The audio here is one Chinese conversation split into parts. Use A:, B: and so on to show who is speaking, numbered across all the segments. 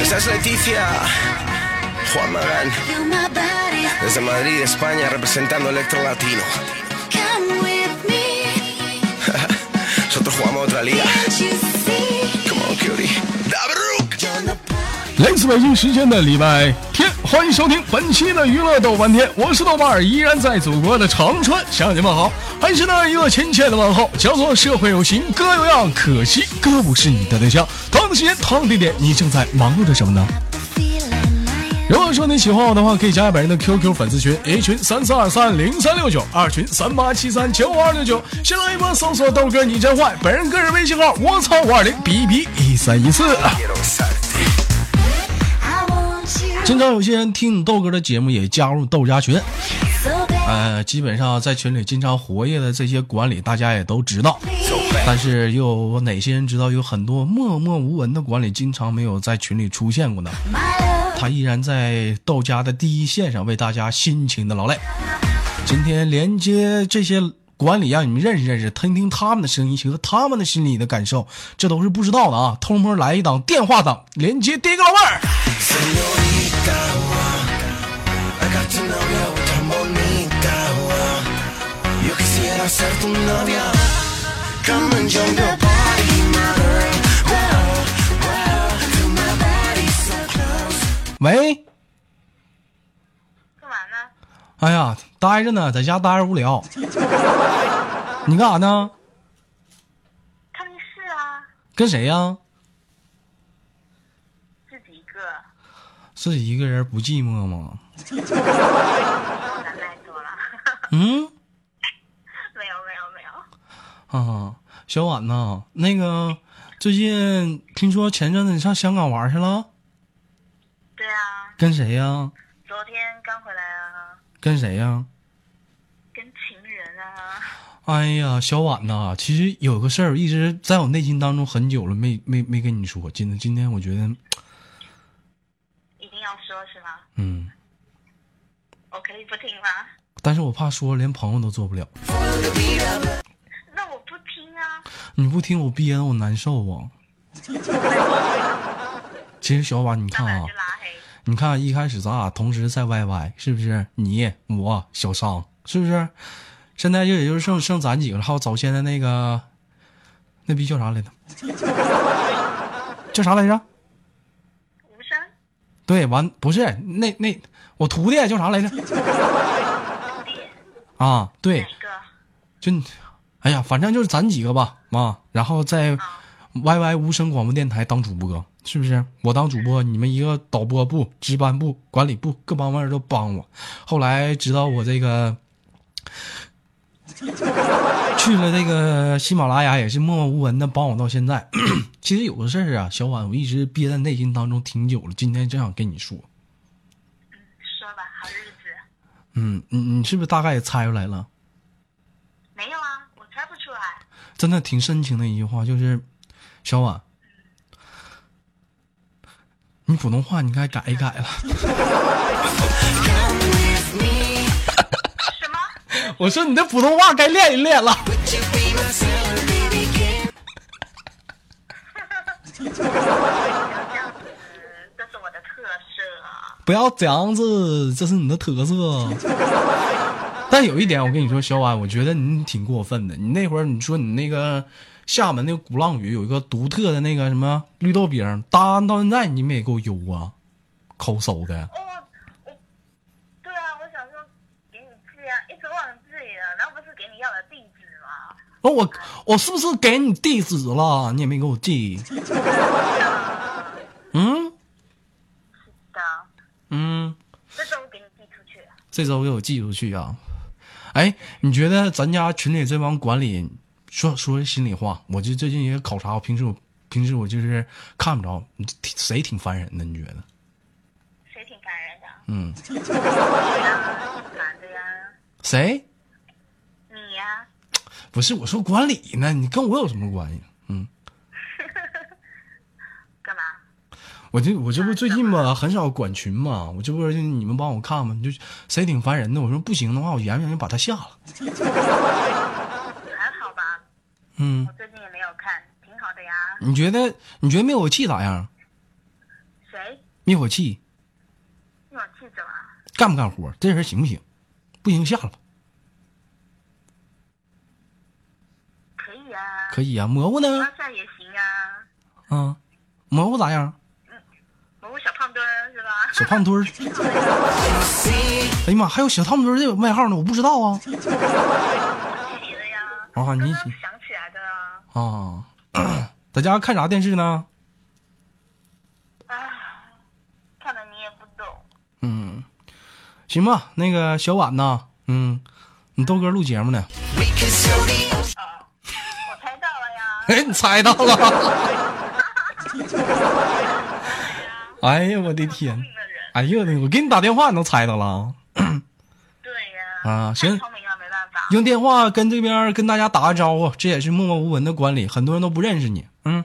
A: Esta es Leticia, Juan Magán, desde Madrid, España, representando Electro Latino. Nosotros jugamos otra liga. Come on, cutie. Dabruk.
B: 来自北京时间的礼拜天， 欢迎收听本期的娱乐豆瓣天，我是豆瓣儿，依然在祖国的长春向你们好，还是那一个亲切的问候，叫做社会有型哥有样，可惜哥不是你的对象。同样的时间，同样的地点，你正在忙碌着什么呢？如果说你喜欢我的话，可以加本人的 QQ 粉丝群，A 群三四二三零三六九，二群三八七三九五二六九，新浪微博搜索豆哥你真坏，本人个人微信号我操五二零 B B 一三一四。经常有些人听你豆哥的节目，也加入豆家群。呃，基本上在群里经常活跃的这些管理，大家也都知道。但是又有哪些人知道？有很多默默无闻的管理，经常没有在群里出现过呢。他依然在豆家的第一线上为大家辛勤的劳累。今天连接这些管理，让你们认识认识，听听他们的声音和他们的心里的感受，这都是不知道的啊！偷摸来一档电话档，连接第一个老妹儿。喂，
C: 干嘛呢？
B: 哎呀，待着呢，在家待着无聊。你干啥呢？
C: 看电视啊？
B: 跟谁呀？
C: 自己一个
B: 人不寂寞吗？嗯，
C: 没有没有没有，
B: 啊，小婉呐，那个最近听说前阵子你上香港玩去了，
C: 对啊，
B: 跟谁呀？
C: 昨天刚回来啊，
B: 跟谁呀？
C: 跟情人啊，
B: 哎呀，小婉呐，其实有个事儿一直在我内心当中很久了，没没没跟你说。今天今天我觉得，
C: 要说是吗？
B: 嗯，
C: 我可以不听吗？
B: 但是我怕说了连朋友都做不了。
C: 那我不听啊。
B: 你不听我憋得我难受啊。其实小婉，你看啊。你看一开始咱俩同时在 YY，是不是？你我小商，是不是？现在就也就剩剩咱几个了，还有早先的那个，那逼叫啥来着？叫啥来着？对，完不是那那我徒弟叫啥来着？啊，对？就，哎呀，反正就是咱几个吧，啊，然后在 YY 无声广播电台当主播，是不是？我当主播，你们一个导播部、值班部、管理部各方面都帮我。后来知道我这个去了这个喜马拉雅，也是默默无闻的帮我到现在。其实有个事儿啊，小婉，我一直憋在内心当中挺久了，今天真想跟你说。
C: 嗯说吧，好日子。
B: 嗯，你你是不是大概也猜出来了？
C: 没有啊，我猜不出来。
B: 真的挺深情的一句话，就是小婉，你普通话你该改一改了。我说你的普通话该练一练了。
C: 不要这样子，这是我的特色啊。
B: 不要这样子，这是你的特色。但有一点，我跟你说，小婉，我觉得你挺过分的。你那会儿你说你那个厦门那个鼓浪屿有一个独特的那个什么绿豆饼，到到现在你没给我邮啊，抠搜的。
C: 哦，我，对啊，我想说给你寄啊，一直忘记了，然后不是给你要的地址吗？
B: 哦，我我是不是给你地址了？你也没给我寄。嗯
C: 的，
B: 嗯，
C: 这周给你寄出去。
B: 这周给我寄出去啊。哎，你觉得咱家群里这帮管理，说说心里话，我就最近也考察，我平时我平时我就是看不着，谁挺烦人的？你觉得？
C: 谁挺烦人的？
B: 嗯。谁？不是我说管理呢，你跟我有什么关系？嗯，
C: 干嘛？
B: 我这我这不最近吧，很少管群嘛，我这不是你们帮我看嘛，就谁挺烦人的，我说不行的话，我研究研究把他下了。
C: 还好吧，
B: 嗯
C: 我，最近也没有看，挺好的呀。
B: 你觉得你觉得灭火器咋样？谁灭火器
C: 灭火器怎么？
B: 干不干活？这人行不行？不行下了，
C: 可以啊，
B: 可以呀、蘑菇呢？
C: 当下也行啊。
B: 啊，蘑菇咋样？
C: 蘑菇小胖墩儿是吧？
B: 小胖墩儿。哎呀妈，还有小胖墩儿这个外号呢，我不知道啊。
C: 起的呀。
B: 啊你
C: 想起来的啊。
B: 啊，在家看啥电视呢？
C: 啊，看的你也不懂。
B: 嗯，行吧，那个小婉呢，嗯，你豆哥录节目呢。哎，你猜到了。哎呀，我的天。哎呀，我给你打电话，你都猜到了。
C: 对呀。
B: 啊行。用电话跟这边跟大家打个招呼，这也是默默无闻的管理，很多人都不认识你。嗯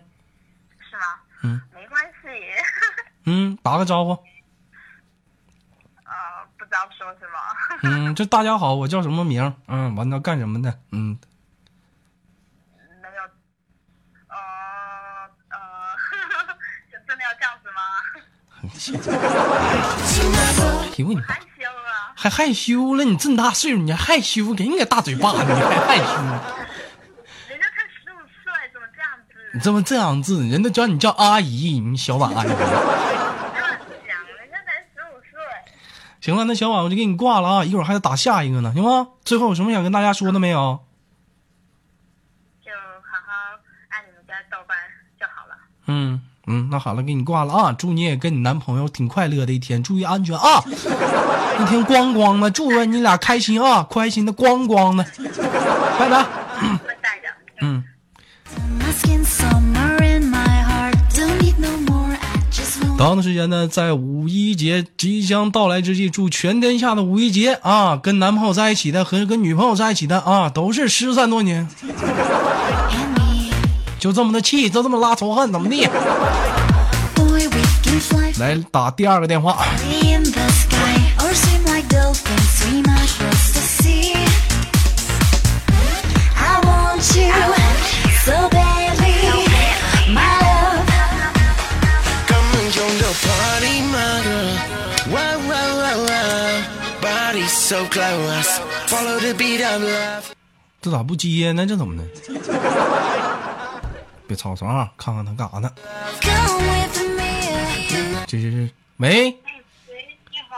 C: 是吗？
B: 嗯。
C: 没关系。
B: 嗯，打个招呼。
C: 啊，不知道说什么。
B: 嗯，这大家好，我叫什么名？嗯，完了干什么的？嗯，
C: 没有。呃呃，就真的要这样子吗？
B: 哎呦你妈
C: 害羞了。
B: 还害羞了？你这么大岁数，你还害羞？给你个大嘴巴子，你还害羞？
C: 人家才十五岁，怎么这样子？
B: 你这么这样子，人都叫你叫阿姨，你小婉阿姨。
C: 人家才十五岁。
B: 行了，那小婉我就给你挂了啊，一会儿还得打下一个呢，行吗？最后有什么想跟大家说的没有？
C: 就好好爱你们家豆瓣就好了。
B: 嗯嗯，那好了，给你挂了啊！祝你也跟你男朋友挺快乐的一天，注意安全啊！一天光光的，祝愿你俩开心啊，开心的光光的，拜拜。嗯。样的时间呢，在五一节即将到来之际，祝全天下的五一节啊，跟男朋友在一起的和跟女朋友在一起的啊，都是失散多年.就这么的气，就这么拉仇恨，怎么地来打第二个电话
D: ，in the sky. Or swim like dolphins. Swim across the sea. I want you so badly. My love.
A: Come and join the party, my girl. Wow, wow, wow, wow. Body so close. Follow the beat of love.
B: 这咋不接呢？这怎么的？别吵吵啊，看看他干啥呢.这这这，喂，
C: 哎，喂，你好。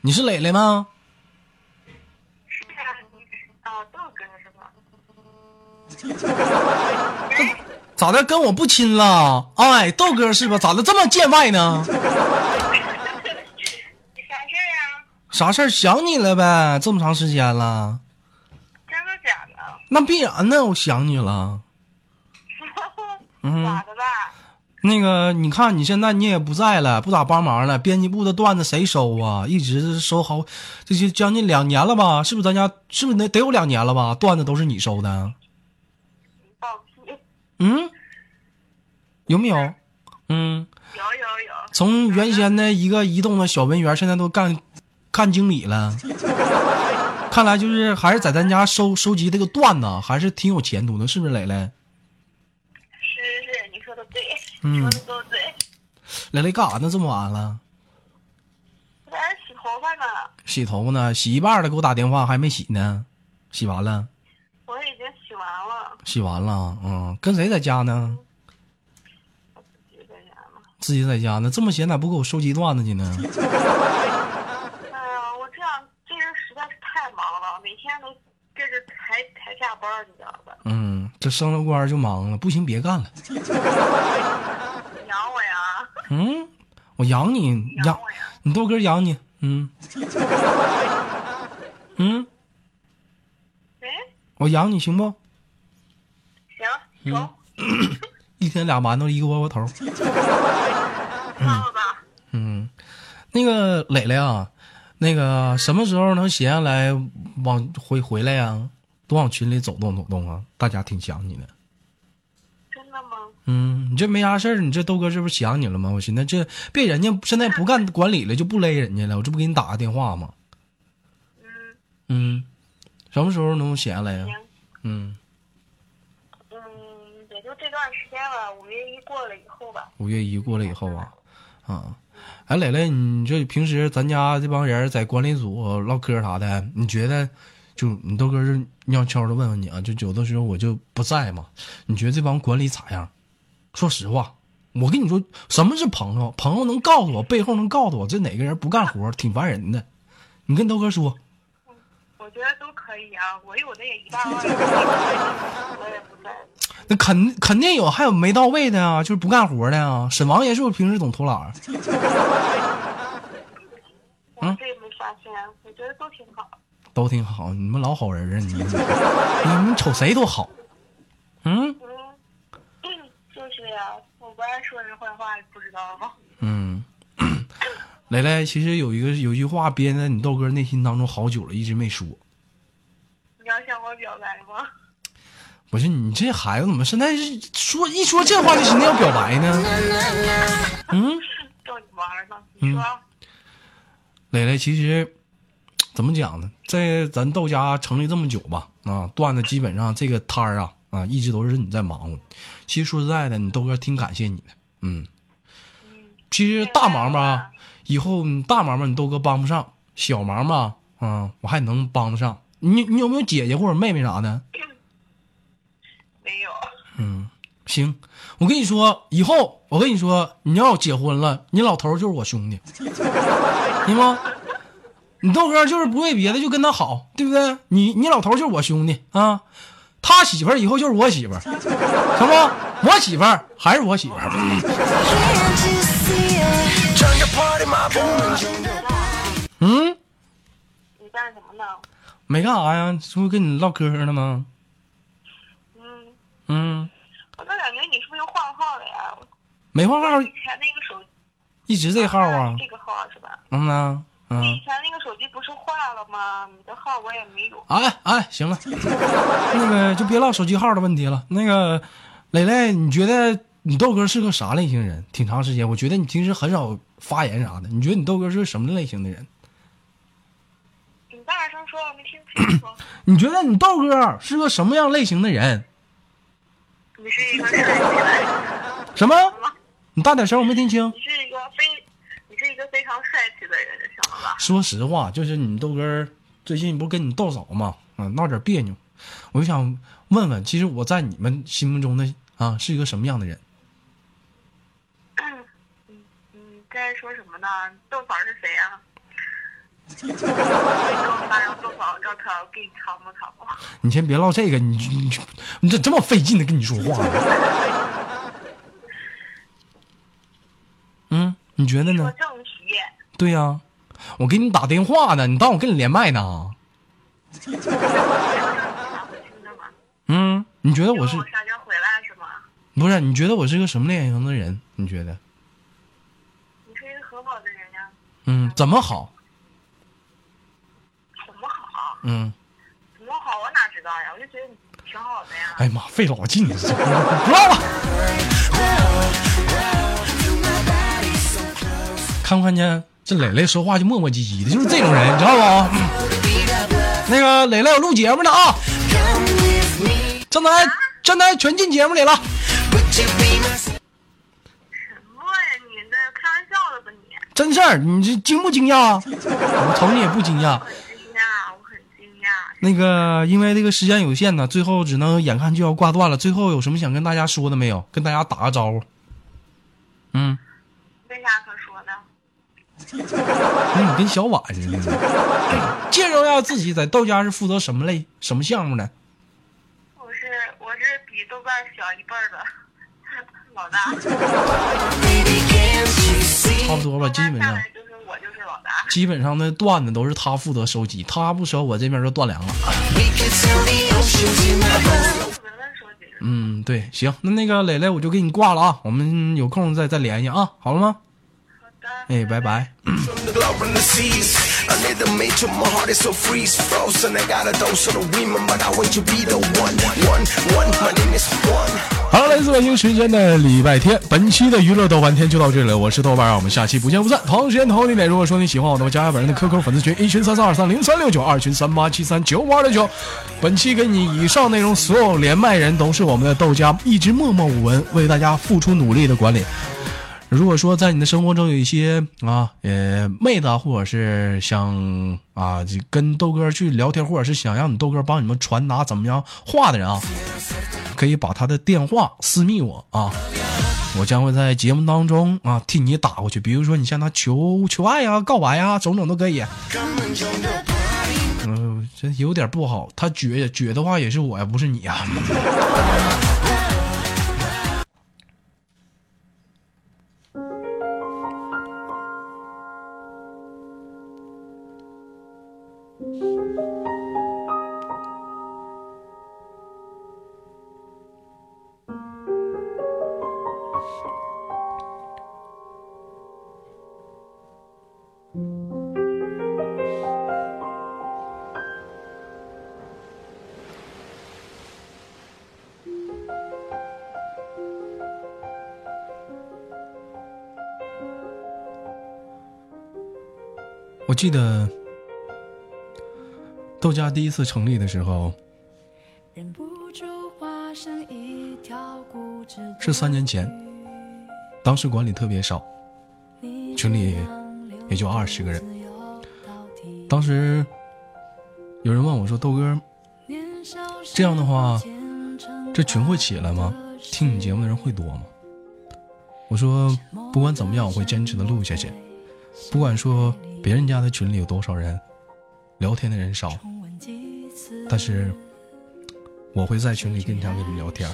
B: 你是磊磊吗？
C: 是啊，你啊，豆哥是吧？
B: 咋的？跟我不亲了？哎，豆哥是吧？咋的这么见外呢？
C: 啥事儿呀？
B: 啥事儿？想你了呗？这么长时间了，
C: 真的假的？
B: 那必然呢，我想你了。嗯
C: 咋的吧？
B: 那个，你看你现在你也不在了，不咋帮忙了。编辑部的段子谁收啊？一直收好，这就将近两年了吧？是不是咱家是不是得得有两年了吧？段子都是你收的！嗯？有没有？嗯，
C: 有有有，
B: 从原先的一个移动的小文员，现在都干干经理了。看来就是还是在咱家收收集这个段子，还是挺有前途的，是不是磊磊？嗯
C: 你说的都对。
B: 磊磊干啥呢？这么晚了，
C: 我在这洗头发呢，
B: 洗头发呢？洗一半了，给我打电话还没洗呢，洗完了。
C: 我已经洗完了，
B: 洗完了，嗯，跟谁在家呢？
C: 我自己在家呢。
B: 自己在家呢，这么闲咋不给我收集段子去呢？
C: 哎呀，我这样这人实在是太忙了，每天都跟着抬抬下班，你知道吧？
B: 嗯，这升了官就忙了，不行别干了。嗯，我养你，养。你豆哥养你，嗯，嗯，
C: 哎，
B: 我养你行不？
C: 行，走，
B: 一天俩馒头一个窝窝头。
C: 算了吧。
B: 嗯，那个磊磊啊，那个什么时候能闲下来往回回来呀？多往群里走动走动啊，大家挺想你的。嗯，你这没啥事儿，你这豆哥这不是想你了吗？我寻思这别人家现在不干管理了，就不勒人家了，我这不给你打个电话吗？
C: 嗯，
B: 嗯，什么时候能闲下来呀？
C: 行，
B: 嗯，
C: 嗯，也就这段时间了，五月一过了以后吧。
B: 五月一过了以后啊，啊。哎，磊磊，你这平时咱家这帮人在管理组唠嗑啥的，你觉得就你豆哥是悄悄的问问你啊，就有的时候我就不在嘛，你觉得这帮管理咋样？说实话，我跟你说，什么是朋友？朋友能告诉我，背后能告诉我这哪个人不干活，挺烦人的。你跟豆哥说，
C: 我觉得都可以啊，我有的也一大万，我也不在。
B: 那肯肯定有，还有没到位的啊，就是不干活的啊。沈王爷是不是平时总偷懒儿？
C: 我这也没发现，我觉得都挺好。
B: 都挺好，你们老好人啊，你 们你们瞅谁都好。嗯
C: 不爱说人坏话，你不知道吗？
B: 嗯，磊磊，其实有一个有句话憋在你豆哥内心当中好久了，一直没说。
C: 你要向我表白吗？
B: 不是你这孩子怎么现在是说一说这话就寻思要表白呢？嗯，
C: 逗你玩呢。
B: 嗯
C: 你说，
B: 磊磊，其实怎么讲呢？在咱豆家成立这么久吧，啊，段子基本上这个摊儿啊啊，一直都是你在忙活。其实说实在的，你豆哥挺感谢你的，嗯。其实大忙吧，以后你大忙吧，你豆哥帮不上；小忙吧，啊，我还能帮得上。你你有没有姐姐或者妹妹啥的？
C: 没有。
B: 嗯，行，我跟你说，以后我跟你说，你要结婚了，你老头就是我兄弟，行吗？你豆哥就是不为别的，就跟他好，对不对？你你老头就是我兄弟啊，他媳妇儿以后就是我媳妇儿，行不？我媳妇儿还是我媳妇儿。嗯，
C: 你干什么呢？
B: 没干啥呀，这不跟你唠嗑呢吗？
C: 嗯，
B: 嗯，
C: 我咋感觉你是不是又换号了呀？
B: 没换号，
C: 以前那个手
B: 一直这号啊。
C: 这个号是吧？
B: 嗯呐，
C: 你
B: 嗯
C: 以。前那个手机不是坏了吗？你的号我也没有。
B: 哎哎，行了，那个就别唠手机号的问题了。那个磊磊，你觉得你豆哥是个啥类型人？挺长时间，我觉得你平时很少发言啥的。你觉得你豆哥是个什么类型的人？
C: 你大声说，我没听清楚。
B: 你觉得你豆哥是个什么样类型的人？
C: 你是一个
B: 什么？你大点声，我没听清。
C: 你是一个非，你是一个非常帅气的人？
B: 说实话，就是你豆哥最近不是跟你豆嫂嘛，啊，闹点别扭，我就想问问，其实我在你们心目中的啊是一个什么样的人？
C: 嗯，你在说什么呢？豆嫂是谁呀、你给我发张豆嫂照片，我给你尝摸尝摸。
B: 你先别唠这个，你你你这这么费劲的跟你说话呢？嗯，你觉得
C: 说
B: 呢？
C: 正题，
B: 对呀、我给你打电话呢，你当我跟你连麦呢？嗯，你觉得我是
C: 我下家回来是吗？
B: 不是？你觉得我是个什么类型的人？你觉得？
C: 你是一个很好的人呀，
B: 嗯，怎么好？
C: 怎么好？
B: 嗯，
C: 怎么好？我哪知道呀？我就觉得你挺好的呀。
B: 哎呀妈，费老劲 了，这不唠了。看没看见这磊磊说话就磨磨唧唧的，就是这种人，你知道不？那个磊磊我录节目呢啊，正在正在全进节目里了。
C: 什么呀？你那开玩笑的吧你？
B: 真事儿，你这惊不惊讶？我瞅你也不惊讶。
C: 惊讶，我很惊讶。
B: 那个，因为这个时间有限呢，最后只能眼看就要挂断了。最后有什么想跟大家说的没有？跟大家打个招呼。嗯，那 你跟小婉似的。介绍一下自己，在豆家是负责什么类什么项目的？
C: 我是我是比豆瓣小一辈儿的 老大，
B: 差不多吧，基本上
C: 就是我就是老大。
B: 基本上那段子都是他负责收集，他不收，我这边就断粮了。嗯，对，行，那那个磊磊我就给你挂了啊，我们有空再再联系啊，好了吗？哎，拜拜。好了，来自北京时间的礼拜天，本期的娱乐豆瓣天就到这里了。我是豆瓣，我们下期不见不散。同时间同地点，如果说你喜欢我的话，加下本人的 QQ 粉丝群，一群三三二三零三六九，二群三八七三九五二六九。本期给你以上内容，所有连麦人都是我们的豆家一直默默无闻为大家付出努力的管理。如果说在你的生活中有一些啊，呃，妹子或者是想啊就跟豆哥去聊天，或者是想让你豆哥帮你们传达怎么样话的人啊，可以把他的电话私密我啊，我将会在节目当中啊替你打过去。比如说你向他求求爱呀、告白呀，种种都可以。嗯、这有点不好，他撅撅的话也是我呀，不是你呀。我记得豆家第一次成立的时候是三年前，当时管理特别少，群里也就二十个人。当时有人问我说：“豆哥，这样的话，这群会起来吗？听你节目的人会多吗？”我说：“不管怎么样，我会坚持的录下去。不管说别人家的群里有多少人，聊天的人少，但是我会在群里经常跟你们聊天。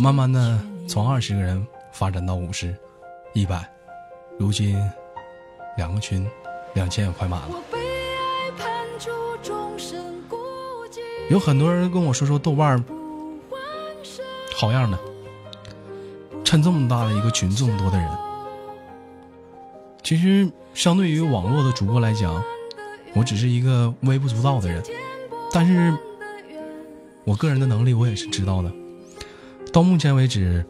B: 慢慢的，从二十个人发展到五十、一百，如今两个群，两千也快满了。有很多人跟我说说豆瓣儿。好样的，趁这么大的一个群，这么多的人。其实，相对于网络的主播来讲，我只是一个微不足道的人，但是我个人的能力我也是知道的。到目前为止，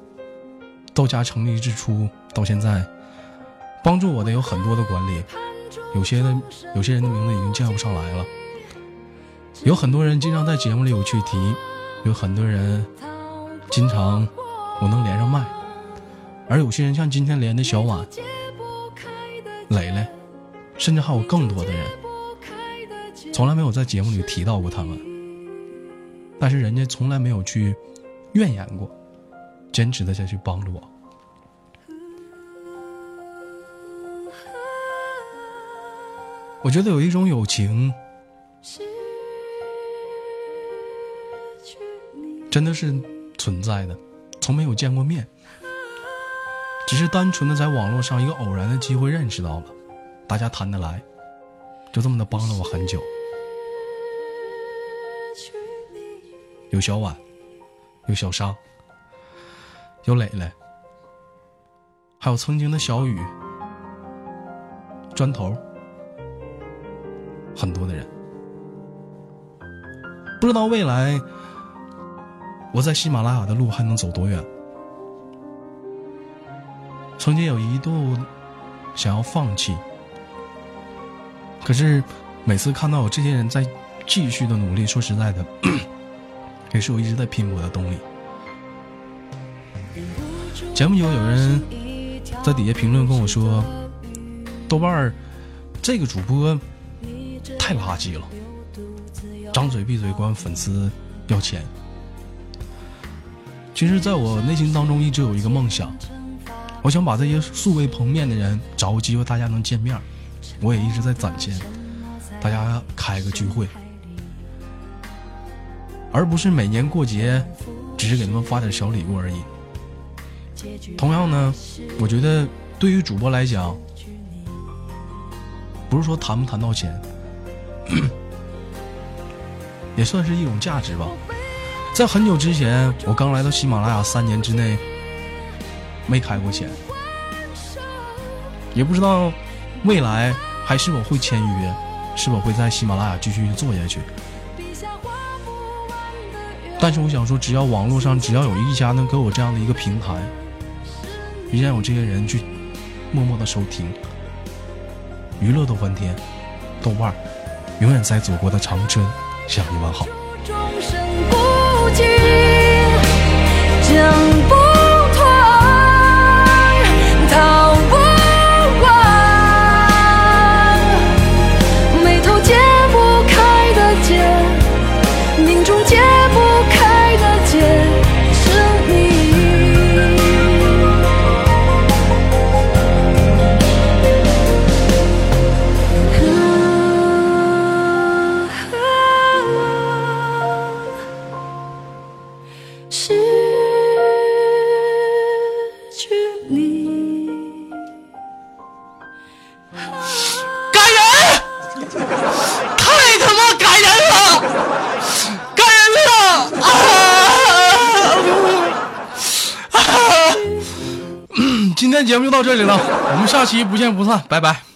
B: 豆家成立之初到现在，帮助我的有很多的管理，有些的有些人的名字已经叫不上来了，有很多人经常在节目里有去提，有很多人经常我能连上麦，而有些人像今天连的小婉、蕾蕾，甚至还有更多的人，从来没有在节目里提到过他们，但是人家从来没有去怨言过，坚持的下去帮助我。我觉得有一种友情，真的是存在的，从没有见过面，只是单纯的在网络上一个偶然的机会认识到了，大家谈得来，就这么的帮了我很久。有小婉，有小商，有磊磊，还有曾经的小雨、砖头，很多的人。不知道未来我在喜马拉雅的路还能走多远。曾经有一度想要放弃，可是每次看到有这些人在继续的努力，说实在的，也是我一直在拼搏的动力。前不久有人在底下评论跟我说：“豆瓣儿这个主播太垃圾了，张嘴闭嘴管粉丝要钱。”其实，在我内心当中一直有一个梦想，我想把这些素未谋面的人找个机会，大家能见面。我也一直在攒钱，大家开个聚会，而不是每年过节只是给他们发点小礼物而已。同样呢，我觉得对于主播来讲，不是说谈不谈到钱，也算是一种价值吧。在很久之前，我刚来到喜马拉雅，三年之内没开过钱，也不知道未来还是否会签约，是否会在喜马拉雅继续做下去。但是我想说，只要网络上只要有一家能给我这样的一个平台，依然有这些人去默默的收听，娱乐逗翻天，豆瓣永远在祖国的长春向你问好。期不见不散，拜拜。